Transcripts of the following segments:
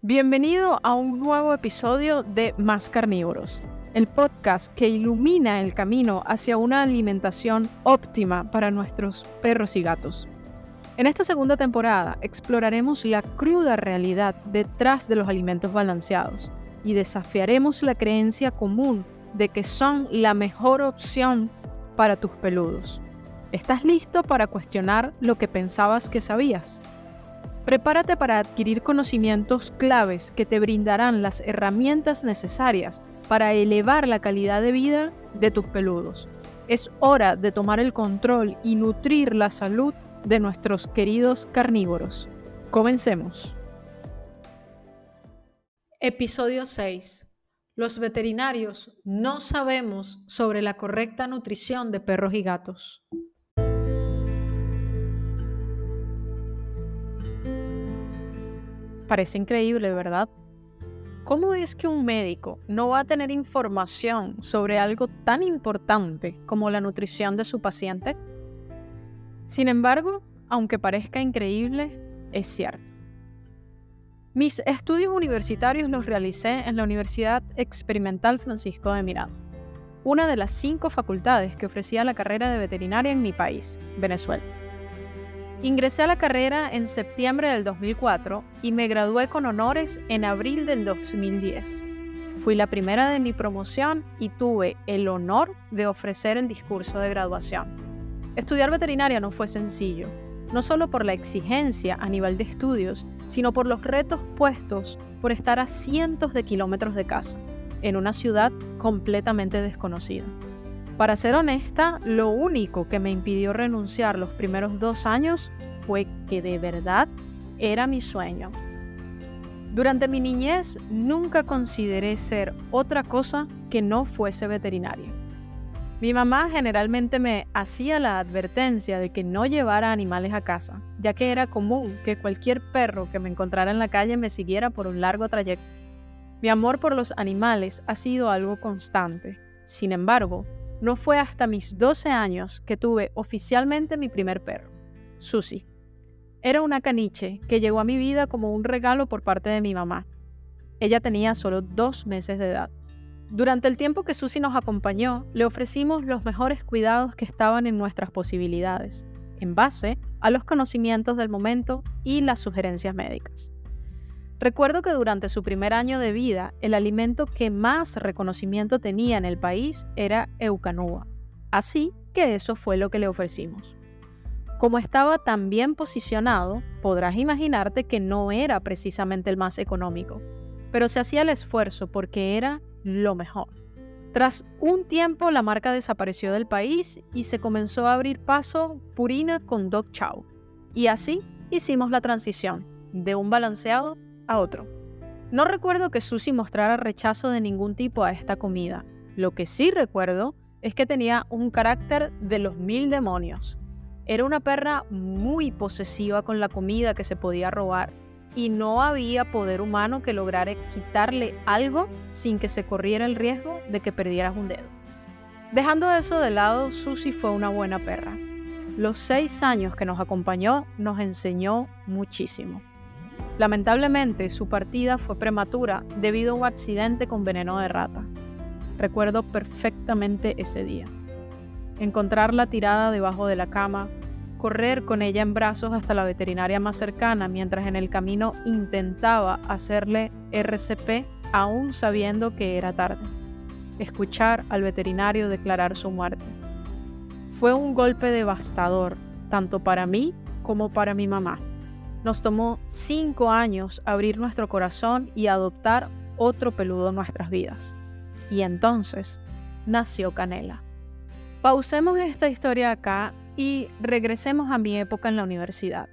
Bienvenido a un nuevo episodio de Más Carnívoros, el podcast que ilumina el camino hacia una alimentación óptima para nuestros perros y gatos. En esta segunda temporada exploraremos la cruda realidad detrás de los alimentos balanceados y desafiaremos la creencia común de que son la mejor opción para tus peludos. ¿Estás listo para cuestionar lo que pensabas que sabías? Prepárate para adquirir conocimientos claves que te brindarán las herramientas necesarias para elevar la calidad de vida de tus peludos. Es hora de tomar el control y nutrir la salud de nuestros queridos carnívoros. Comencemos. Episodio 6. Los veterinarios no sabemos sobre la correcta nutrición de perros y gatos. Parece increíble, ¿verdad? ¿Cómo es que un médico no va a tener información sobre algo tan importante como la nutrición de su paciente? Sin embargo, aunque parezca increíble, es cierto. Mis estudios universitarios los realicé en la Universidad Experimental Francisco de Miranda, una de las cinco facultades que ofrecía la carrera de veterinaria en mi país, Venezuela. Ingresé a la carrera en septiembre del 2004 y me gradué con honores en abril del 2010. Fui la primera de mi promoción y tuve el honor de ofrecer el discurso de graduación. Estudiar veterinaria no fue sencillo, no solo por la exigencia a nivel de estudios, sino por los retos puestos por estar a cientos de kilómetros de casa, en una ciudad completamente desconocida. Para ser honesta, lo único que me impidió renunciar los primeros dos años fue que de verdad era mi sueño. Durante mi niñez nunca consideré ser otra cosa que no fuese veterinaria. Mi mamá generalmente me hacía la advertencia de que no llevara animales a casa, ya que era común que cualquier perro que me encontrara en la calle me siguiera por un largo trayecto. Mi amor por los animales ha sido algo constante. Sin embargo, no fue hasta mis 12 años que tuve oficialmente mi primer perro, Susie. Era una caniche que llegó a mi vida como un regalo por parte de mi mamá. Ella tenía solo dos meses de edad. Durante el tiempo que Susie nos acompañó, le ofrecimos los mejores cuidados que estaban en nuestras posibilidades, en base a los conocimientos del momento y las sugerencias médicas. Recuerdo que durante su primer año de vida, el alimento que más reconocimiento tenía en el país era Eucanúa. Así que eso fue lo que le ofrecimos. Como estaba tan bien posicionado, podrás imaginarte que no era precisamente el más económico, pero se hacía el esfuerzo porque era lo mejor. Tras un tiempo la marca desapareció del país y se comenzó a abrir paso Purina con Dog Chow. Y así hicimos la transición de un balanceado a otro. No recuerdo que Susie mostrara rechazo de ningún tipo a esta comida. Lo que sí recuerdo es que tenía un carácter de los mil demonios. Era una perra muy posesiva con la comida que se podía robar y no había poder humano que lograra quitarle algo sin que se corriera el riesgo de que perdieras un dedo. Dejando eso de lado, Susie fue una buena perra. Los seis años que nos acompañó nos enseñó muchísimo. Lamentablemente, su partida fue prematura debido a un accidente con veneno de rata. Recuerdo perfectamente ese día. Encontrarla tirada debajo de la cama, correr con ella en brazos hasta la veterinaria más cercana mientras en el camino intentaba hacerle RCP aún sabiendo que era tarde. Escuchar al veterinario declarar su muerte. Fue un golpe devastador, tanto para mí como para mi mamá. Nos tomó cinco años abrir nuestro corazón y adoptar otro peludo en nuestras vidas. Y entonces nació Canela. Pausemos esta historia acá y regresemos a mi época en la universidad.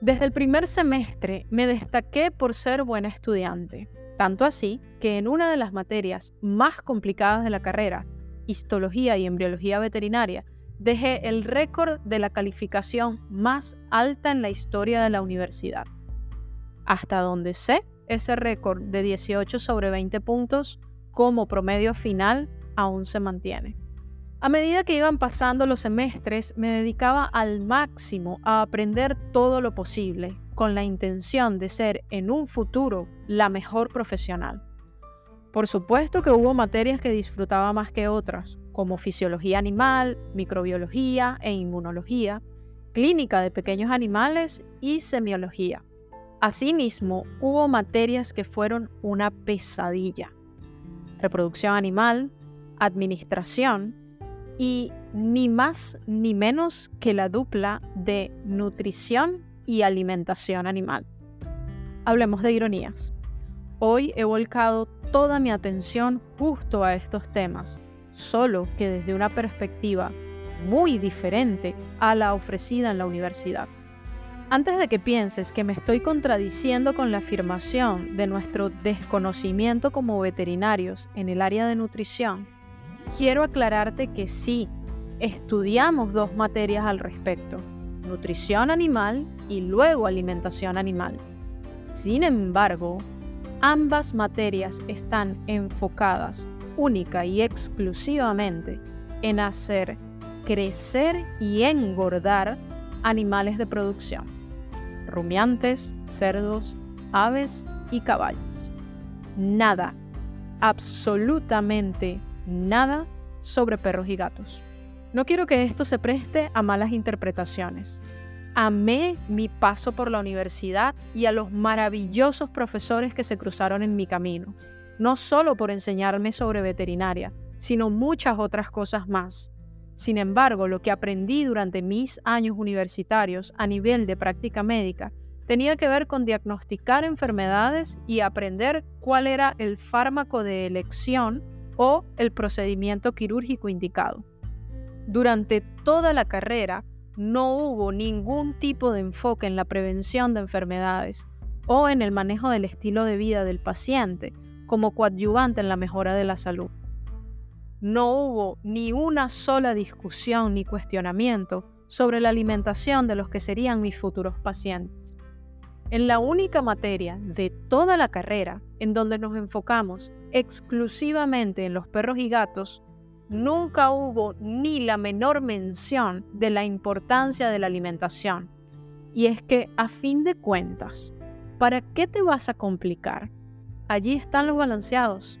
Desde el primer semestre me destaqué por ser buena estudiante, tanto así que en una de las materias más complicadas de la carrera, histología y embriología veterinaria, dejé el récord de la calificación más alta en la historia de la universidad. Hasta donde sé, ese récord de 18 sobre 20 puntos como promedio final aún se mantiene. A medida que iban pasando los semestres, me dedicaba al máximo a aprender todo lo posible, con la intención de ser en un futuro la mejor profesional. Por supuesto que hubo materias que disfrutaba más que otras, como fisiología animal, microbiología e inmunología, clínica de pequeños animales y semiología. Asimismo, hubo materias que fueron una pesadilla. Reproducción animal, administración y ni más ni menos que la dupla de nutrición y alimentación animal. Hablemos de ironías. Hoy he volcado toda mi atención justo a estos temas, solo que desde una perspectiva muy diferente a la ofrecida en la universidad. Antes de que pienses que me estoy contradiciendo con la afirmación de nuestro desconocimiento como veterinarios en el área de nutrición, quiero aclararte que sí, estudiamos dos materias al respecto, nutrición animal y luego alimentación animal. Sin embargo, ambas materias están enfocadas única y exclusivamente en hacer crecer y engordar animales de producción, rumiantes, cerdos, aves y caballos. Nada, absolutamente nada sobre perros y gatos. No quiero que esto se preste a malas interpretaciones. Amé mi paso por la universidad y a los maravillosos profesores que se cruzaron en mi camino, no solo por enseñarme sobre veterinaria, sino muchas otras cosas más. Sin embargo, lo que aprendí durante mis años universitarios a nivel de práctica médica tenía que ver con diagnosticar enfermedades y aprender cuál era el fármaco de elección o el procedimiento quirúrgico indicado. Durante toda la carrera no hubo ningún tipo de enfoque en la prevención de enfermedades o en el manejo del estilo de vida del paciente como coadyuvante en la mejora de la salud. No hubo ni una sola discusión ni cuestionamiento sobre la alimentación de los que serían mis futuros pacientes. En la única materia de toda la carrera en donde nos enfocamos exclusivamente en los perros y gatos nunca hubo ni la menor mención de la importancia de la alimentación. Y es que, a fin de cuentas, ¿para qué te vas a complicar? Allí están los balanceados.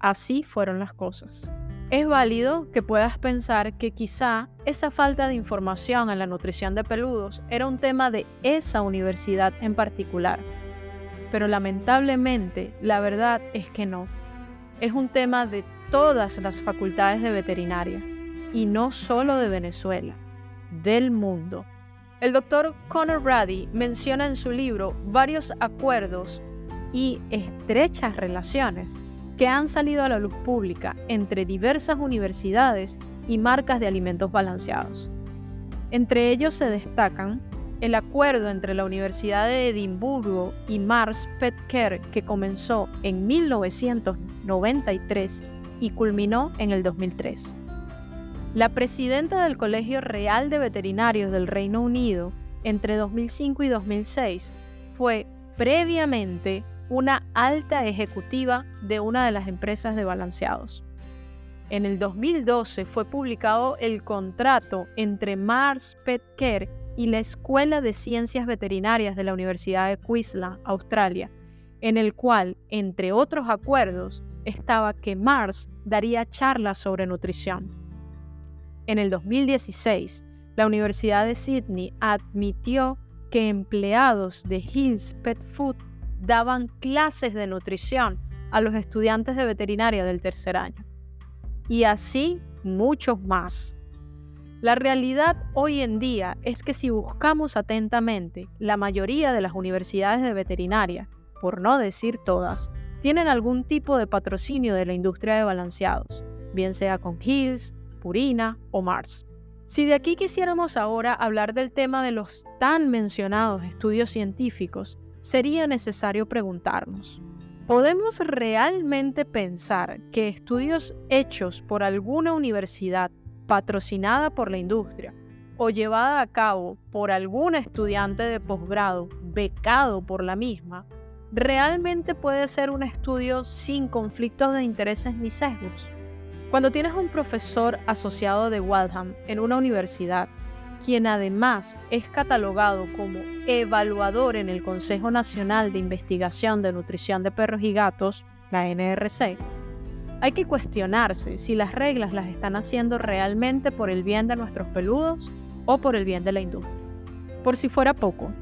Así fueron las cosas. Es válido que puedas pensar que quizá esa falta de información en la nutrición de peludos era un tema de esa universidad en particular. Pero lamentablemente la verdad es que no. Es un tema de todas las facultades de veterinaria, y no solo de Venezuela, del mundo. El doctor Conor Brady menciona en su libro varios acuerdos y estrechas relaciones que han salido a la luz pública entre diversas universidades y marcas de alimentos balanceados. Entre ellos se destacan el acuerdo entre la Universidad de Edimburgo y Mars Pet Care que comenzó en 1993 y culminó en el 2003. La presidenta del Colegio Real de Veterinarios del Reino Unido entre 2005 y 2006 fue previamente una alta ejecutiva de una de las empresas de balanceados. En el 2012 fue publicado el contrato entre Mars Pet Care y la Escuela de Ciencias Veterinarias de la Universidad de Queensland, Australia, en el cual, entre otros acuerdos, estaba que Mars daría charlas sobre nutrición. En el 2016, la Universidad de Sydney admitió que empleados de Hills Pet Food daban clases de nutrición a los estudiantes de veterinaria del tercer año. Y así muchos más. La realidad hoy en día es que si buscamos atentamente, la mayoría de las universidades de veterinaria, por no decir todas, tienen algún tipo de patrocinio de la industria de balanceados, bien sea con Hills, Purina o Mars. Si de aquí quisiéramos ahora hablar del tema de los tan mencionados estudios científicos, sería necesario preguntarnos, ¿podemos realmente pensar que estudios hechos por alguna universidad patrocinada por la industria o llevada a cabo por algún estudiante de posgrado becado por la misma realmente puede ser un estudio sin conflictos de intereses ni sesgos. Cuando tienes un profesor asociado de Wadham en una universidad, quien además es catalogado como evaluador en el Consejo Nacional de Investigación de Nutrición de Perros y Gatos, la NRC, hay que cuestionarse si las reglas las están haciendo realmente por el bien de nuestros peludos o por el bien de la industria. Por si fuera poco,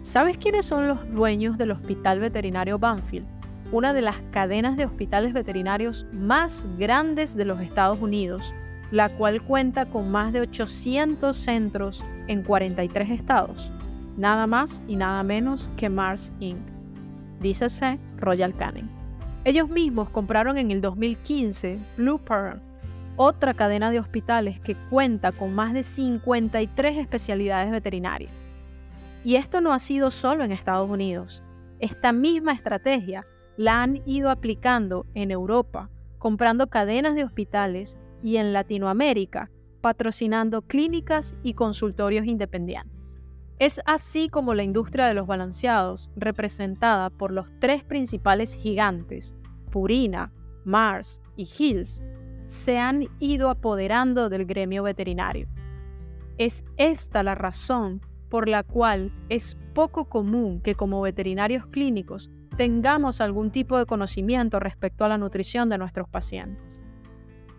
¿sabes quiénes son los dueños del Hospital Veterinario Banfield? Una de las cadenas de hospitales veterinarios más grandes de los Estados Unidos, la cual cuenta con más de 800 centros en 43 estados, nada más y nada menos que Mars Inc., dícese Royal Canin. Ellos mismos compraron en el 2015 Blue Pearl, otra cadena de hospitales que cuenta con más de 53 especialidades veterinarias. Y esto no ha sido solo en Estados Unidos. Esta misma estrategia la han ido aplicando en Europa, comprando cadenas de hospitales y en Latinoamérica, patrocinando clínicas y consultorios independientes. Es así como la industria de los balanceados, representada por los tres principales gigantes, Purina, Mars y Hills, se han ido apoderando del gremio veterinario. Es esta la razón por la cual es poco común que como veterinarios clínicos tengamos algún tipo de conocimiento respecto a la nutrición de nuestros pacientes.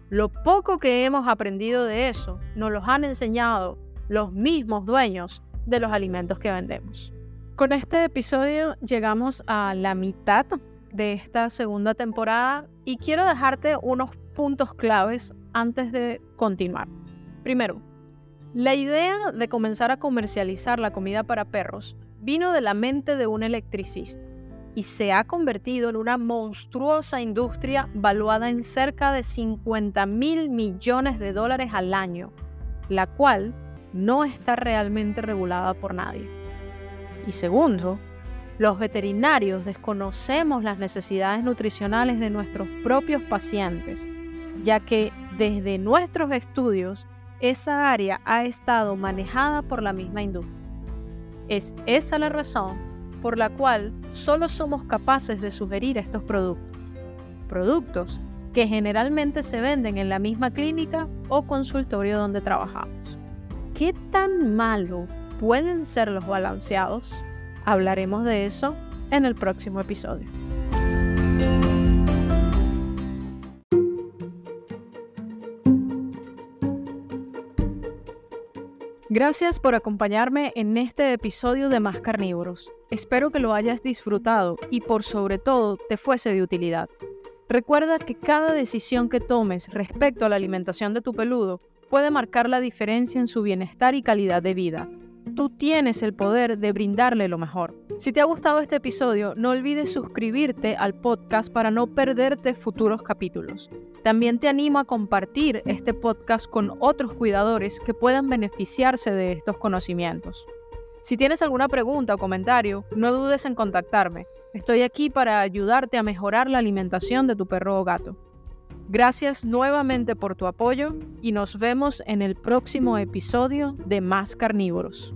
Lo poco que hemos aprendido de eso nos lo han enseñado los mismos dueños de los alimentos que vendemos. Con este episodio llegamos a la mitad de esta segunda temporada y quiero dejarte unos puntos claves antes de continuar. Primero, la idea de comenzar a comercializar la comida para perros vino de la mente de un electricista y se ha convertido en una monstruosa industria valuada en cerca de 50 mil millones de dólares al año, la cual no está realmente regulada por nadie. Y segundo, los veterinarios desconocemos las necesidades nutricionales de nuestros propios pacientes, ya que desde nuestros estudios esa área ha estado manejada por la misma industria. Es esa la razón por la cual solo somos capaces de sugerir estos productos. Productos que generalmente se venden en la misma clínica o consultorio donde trabajamos. ¿Qué tan malo pueden ser los balanceados? Hablaremos de eso en el próximo episodio. Gracias por acompañarme en este episodio de Más Carnívoros. Espero que lo hayas disfrutado y por sobre todo te fuese de utilidad. Recuerda que cada decisión que tomes respecto a la alimentación de tu peludo puede marcar la diferencia en su bienestar y calidad de vida. Tú tienes el poder de brindarle lo mejor. Si te ha gustado este episodio, no olvides suscribirte al podcast para no perderte futuros capítulos. También te animo a compartir este podcast con otros cuidadores que puedan beneficiarse de estos conocimientos. Si tienes alguna pregunta o comentario, no dudes en contactarme. Estoy aquí para ayudarte a mejorar la alimentación de tu perro o gato. Gracias nuevamente por tu apoyo y nos vemos en el próximo episodio de Más Carnívoros.